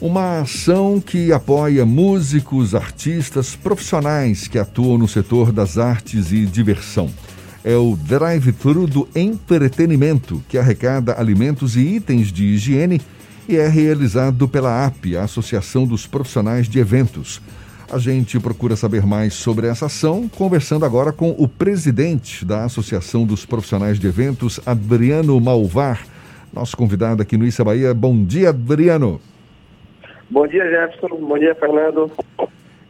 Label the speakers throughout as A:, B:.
A: Uma ação que apoia músicos, artistas, profissionais que atuam no setor das artes e diversão. É o Drive-Thru do Entretenimento, que arrecada alimentos e itens de higiene e é realizado pela AP, a Associação dos Profissionais de Eventos. A gente procura saber mais sobre essa ação, conversando agora com o presidente da Associação dos Profissionais de Eventos, Adriano Malvar, nosso convidado aqui no Issa Bahia. Bom dia, Adriano.
B: Bom dia, Jefferson. Bom dia, Fernando.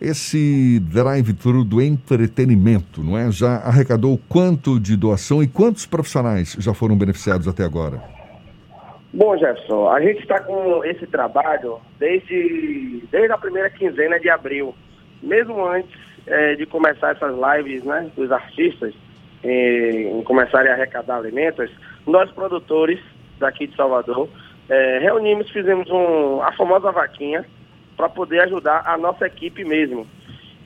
A: Esse drive-thru do entretenimento, não é? Já arrecadou quanto de doação e quantos profissionais já foram beneficiados até agora?
B: Bom, Jefferson, a gente está com esse trabalho desde, desde a primeira quinzena de abril. Mesmo antes é, de começar essas lives né, dos artistas, em, em começarem a arrecadar alimentos, nós produtores daqui de Salvador é, reunimos, fizemos um, a famosa vaquinha para poder ajudar a nossa equipe mesmo.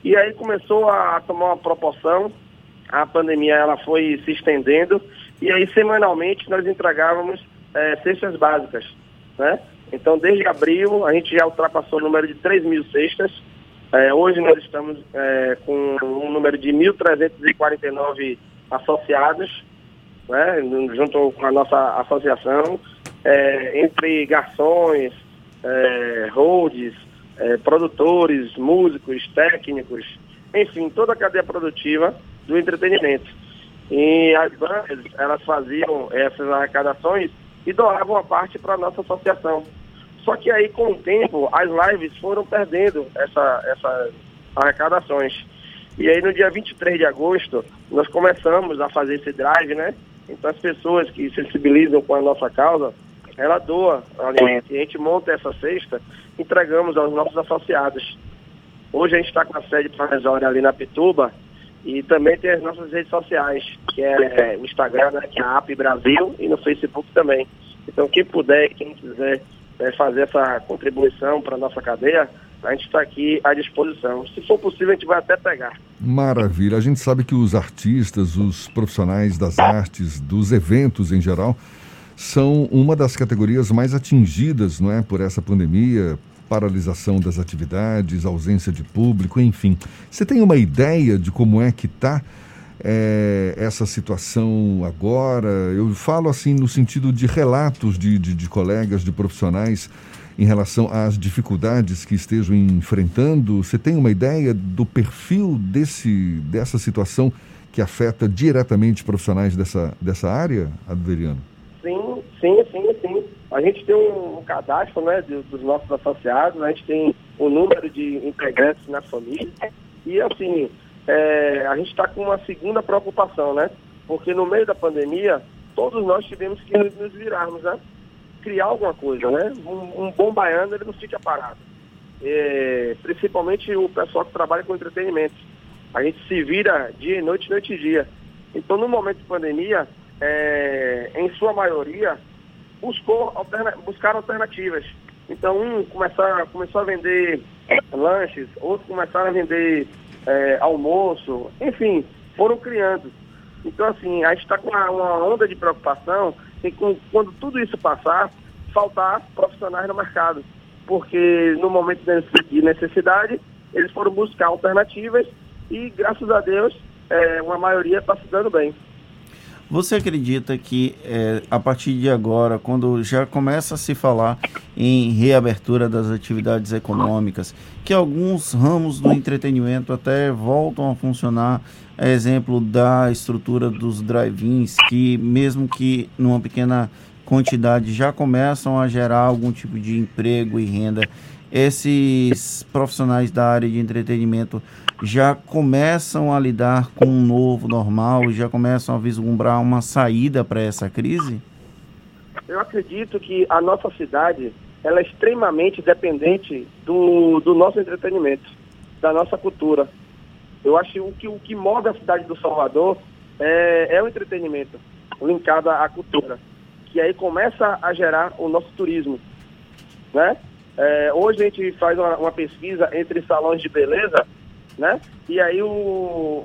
B: E aí começou a tomar uma proporção, a pandemia ela foi se estendendo, e aí semanalmente nós entregávamos é, cestas básicas, né? Então, desde abril, a gente já ultrapassou o número de 3 mil cestas. É, hoje nós estamos é, com um número de 1.349 associados, né, junto com a nossa associação é, entre garçons, é, holds, é, produtores, músicos, técnicos, enfim, toda a cadeia produtiva do entretenimento. E as bandas, elas faziam essas arrecadações e doavam a parte para a nossa associação. Só que aí, com o tempo, as lives foram perdendo essa, essas arrecadações. E aí, no dia 23 de agosto, nós começamos a fazer esse drive, né? Então, as pessoas que sensibilizam com a nossa causa, ela doa alimento. E a gente monta essa cesta, entregamos aos nossos associados. Hoje a gente está com a sede provisória ali na Pituba e também tem as nossas redes sociais, que é o Instagram, né, que é a AP Brasil, e no Facebook também. Então quem puder, quem quiser é, fazer essa contribuição para a nossa cadeia, a gente está aqui à disposição. Se for possível, a gente vai até pegar.
A: Maravilha. A gente sabe que os artistas, os profissionais das artes, dos eventos em geral, são uma das categorias mais atingidas não é, por essa pandemia, paralisação das atividades, ausência de público, enfim. Você tem uma ideia de como é que está é, essa situação agora? Eu falo assim no sentido de relatos de, de, de colegas, de profissionais em relação às dificuldades que estejam enfrentando. Você tem uma ideia do perfil desse, dessa situação que afeta diretamente profissionais dessa, dessa área, Adriano?
B: Sim, sim, sim, sim. A gente tem um, cadastro né, dos nossos associados, a gente tem o um número de integrantes na família e assim, é, a gente está com uma segunda preocupação, né? Porque no meio da pandemia, todos nós tivemos que nos virarmos, né? Criar alguma coisa, né? Um, um bom baiano, ele não fica parado. É, principalmente o pessoal que trabalha com entretenimento. A gente se vira dia e noite, noite e dia. Então, no momento de pandemia, é, em sua maioria, buscou alterna buscar alternativas. Então, um começar, começou a vender lanches, outro começaram a vender é, almoço, enfim, foram criando. Então, assim, a gente está com uma, uma, onda de preocupação em com, quando tudo isso passar, faltar profissionais no mercado. Porque no momento de necessidade, eles foram buscar alternativas e, graças a Deus, é, uma maioria está se dando bem.
C: Você acredita que é, a partir de agora, quando já começa a se falar em reabertura das atividades econômicas, que alguns ramos do entretenimento até voltam a funcionar, é exemplo da estrutura dos drive-ins, que mesmo que numa pequena quantidade já começam a gerar algum tipo de emprego e renda, esses profissionais da área de entretenimento já começam a lidar com um novo normal já começam a vislumbrar uma saída para essa crise?
B: Eu acredito que a nossa cidade ela é extremamente dependente do, do nosso entretenimento, da nossa cultura. Eu acho que o que, o que move a cidade do Salvador é, é o entretenimento, linkado à cultura, que aí começa a gerar o nosso turismo. Né? É, hoje a gente faz uma, uma pesquisa entre salões de beleza né? E aí o,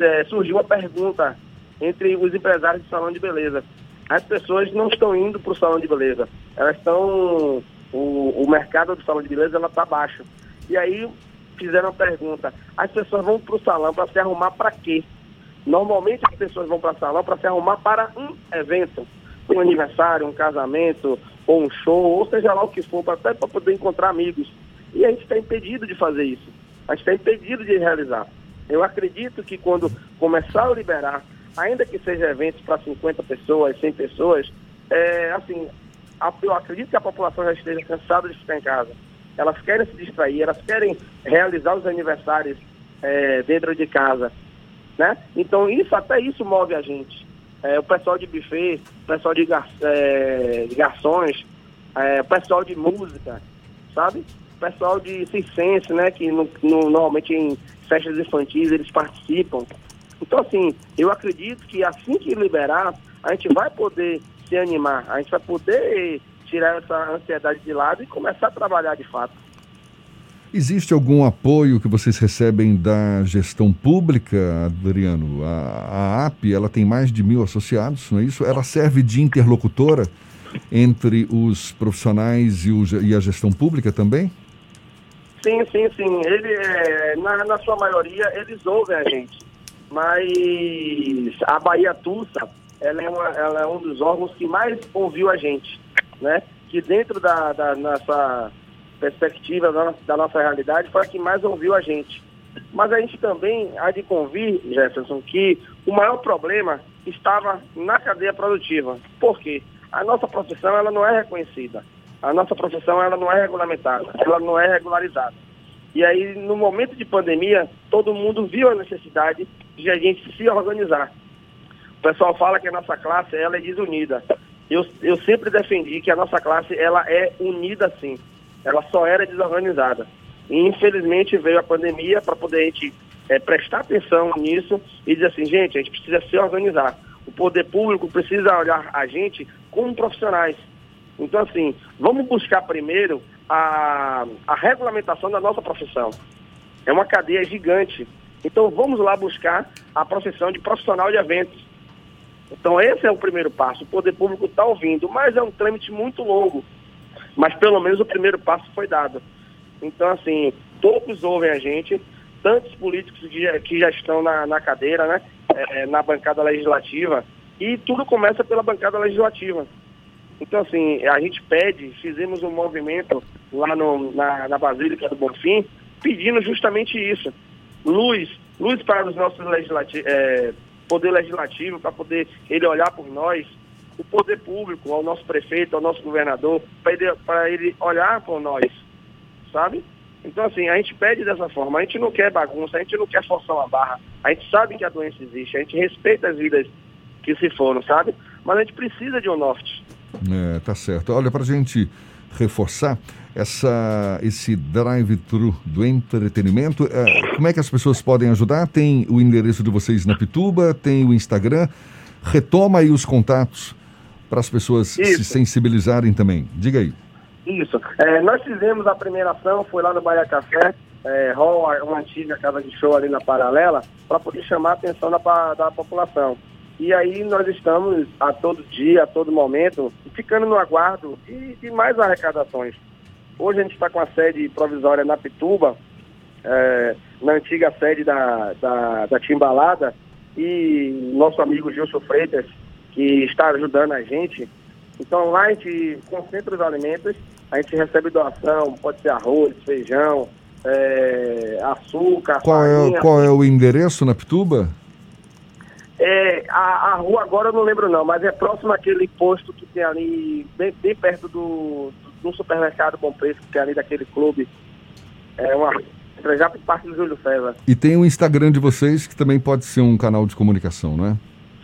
B: é, surgiu uma pergunta entre os empresários de salão de beleza. As pessoas não estão indo para o salão de beleza, elas estão o, o mercado do salão de beleza está baixo. E aí fizeram a pergunta, as pessoas vão para o salão para se arrumar para quê? Normalmente as pessoas vão para o salão para se arrumar para um evento, um aniversário, um casamento, ou um show, ou seja lá o que for, até para poder encontrar amigos. E a gente está impedido de fazer isso. A gente está impedido de realizar. Eu acredito que quando começar a liberar, ainda que seja eventos para 50 pessoas, 100 pessoas, é, assim, eu acredito que a população já esteja cansada de ficar em casa. Elas querem se distrair, elas querem realizar os aniversários é, dentro de casa, né? Então isso até isso move a gente. É, o pessoal de buffet, o pessoal de, gar, é, de garçons, é, o pessoal de música, sabe? O pessoal de circense, né? Que no, no, normalmente em festas infantis eles participam. Então assim, eu acredito que assim que liberar, a gente vai poder se animar, a gente vai poder tirar essa ansiedade de lado e começar a trabalhar de fato.
A: Existe algum apoio que vocês recebem da gestão pública, Adriano? A, a AP ela tem mais de mil associados, não é isso? Ela serve de interlocutora entre os profissionais e, o, e a gestão pública também?
B: Sim, sim, sim. Ele, é, na, na sua maioria, eles ouvem a gente. Mas a Bahia Tussa, ela é, uma, ela é um dos órgãos que mais ouviu a gente, né? Que dentro da, da nossa perspectiva, da, da nossa realidade, foi a que mais ouviu a gente. Mas a gente também há de convir, Jefferson, que o maior problema estava na cadeia produtiva. Por quê? A nossa profissão ela não é reconhecida. A nossa profissão ela não é regulamentada, ela não é regularizada. E aí, no momento de pandemia, todo mundo viu a necessidade de a gente se organizar. O pessoal fala que a nossa classe ela é desunida. Eu, eu sempre defendi que a nossa classe ela é unida sim. Ela só era desorganizada. E infelizmente veio a pandemia para poder a gente é, prestar atenção nisso e dizer assim, gente, a gente precisa se organizar. O poder público precisa olhar a gente como profissionais. Então, assim, vamos buscar primeiro a, a regulamentação da nossa profissão. É uma cadeia gigante. Então, vamos lá buscar a profissão de profissional de eventos. Então, esse é o primeiro passo. O poder público está ouvindo, mas é um trâmite muito longo. Mas, pelo menos, o primeiro passo foi dado. Então, assim, todos ouvem a gente, tantos políticos que já, que já estão na, na cadeira, né, é, na bancada legislativa, e tudo começa pela bancada legislativa. Então, assim, a gente pede, fizemos um movimento lá no, na, na Basílica do Bonfim, pedindo justamente isso. Luz, luz para os nossos legislati é, poder legislativo, para poder ele olhar por nós, o poder público, ao nosso prefeito, ao nosso governador, para ele, ele olhar por nós, sabe? Então, assim, a gente pede dessa forma, a gente não quer bagunça, a gente não quer forçar uma barra, a gente sabe que a doença existe, a gente respeita as vidas que se foram, sabe? Mas a gente precisa de um norte.
A: É, tá certo. Olha, para a gente reforçar essa, esse drive-thru do entretenimento, é, como é que as pessoas podem ajudar? Tem o endereço de vocês na Pituba, tem o Instagram. Retoma aí os contatos para as pessoas Isso. se sensibilizarem também. Diga aí.
B: Isso. É, nós fizemos a primeira ação, foi lá no Bahia Café, é, uma antiga casa de show ali na Paralela, para poder chamar a atenção da, da população. E aí nós estamos a todo dia, a todo momento, ficando no aguardo de, de mais arrecadações. Hoje a gente está com a sede provisória na Pituba, é, na antiga sede da, da, da Timbalada, e nosso amigo Gilson Freitas, que está ajudando a gente. Então lá a gente concentra os alimentos, a gente recebe doação, pode ser arroz, feijão, é, açúcar,
A: qual farinha. É, qual é o endereço na Pituba?
B: É, a, a, rua agora eu não lembro não, mas é próximo àquele posto que tem ali, bem, bem perto do, do, do, supermercado Bom Preço, que tem ali daquele clube. É uma já por parte do Júlio César.
A: E tem o Instagram de vocês, que também pode ser um canal de comunicação, não é?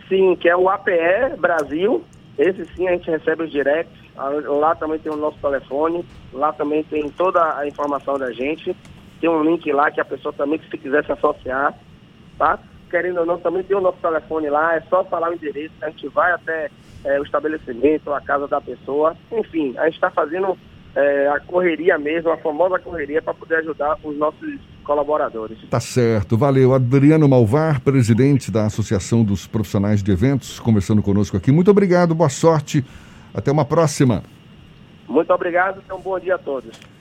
B: Sim, que é o APE Brasil. Esse sim a gente recebe os directs. Lá também tem o nosso telefone. Lá também tem toda a informação da gente. Tem um link lá que a pessoa também, se quiser se associar, tá? querendo ou não, também tem o nosso telefone lá, é só falar o endereço, a gente vai até é, o estabelecimento, a casa da pessoa. Enfim, a gente está fazendo é, a correria mesmo, a famosa correria, para poder ajudar os nossos colaboradores.
A: Tá certo. Valeu. Adriano Malvar, presidente da Associação dos Profissionais de Eventos, conversando conosco aqui. Muito obrigado, boa sorte. Até uma próxima.
B: Muito obrigado e um bom dia a todos.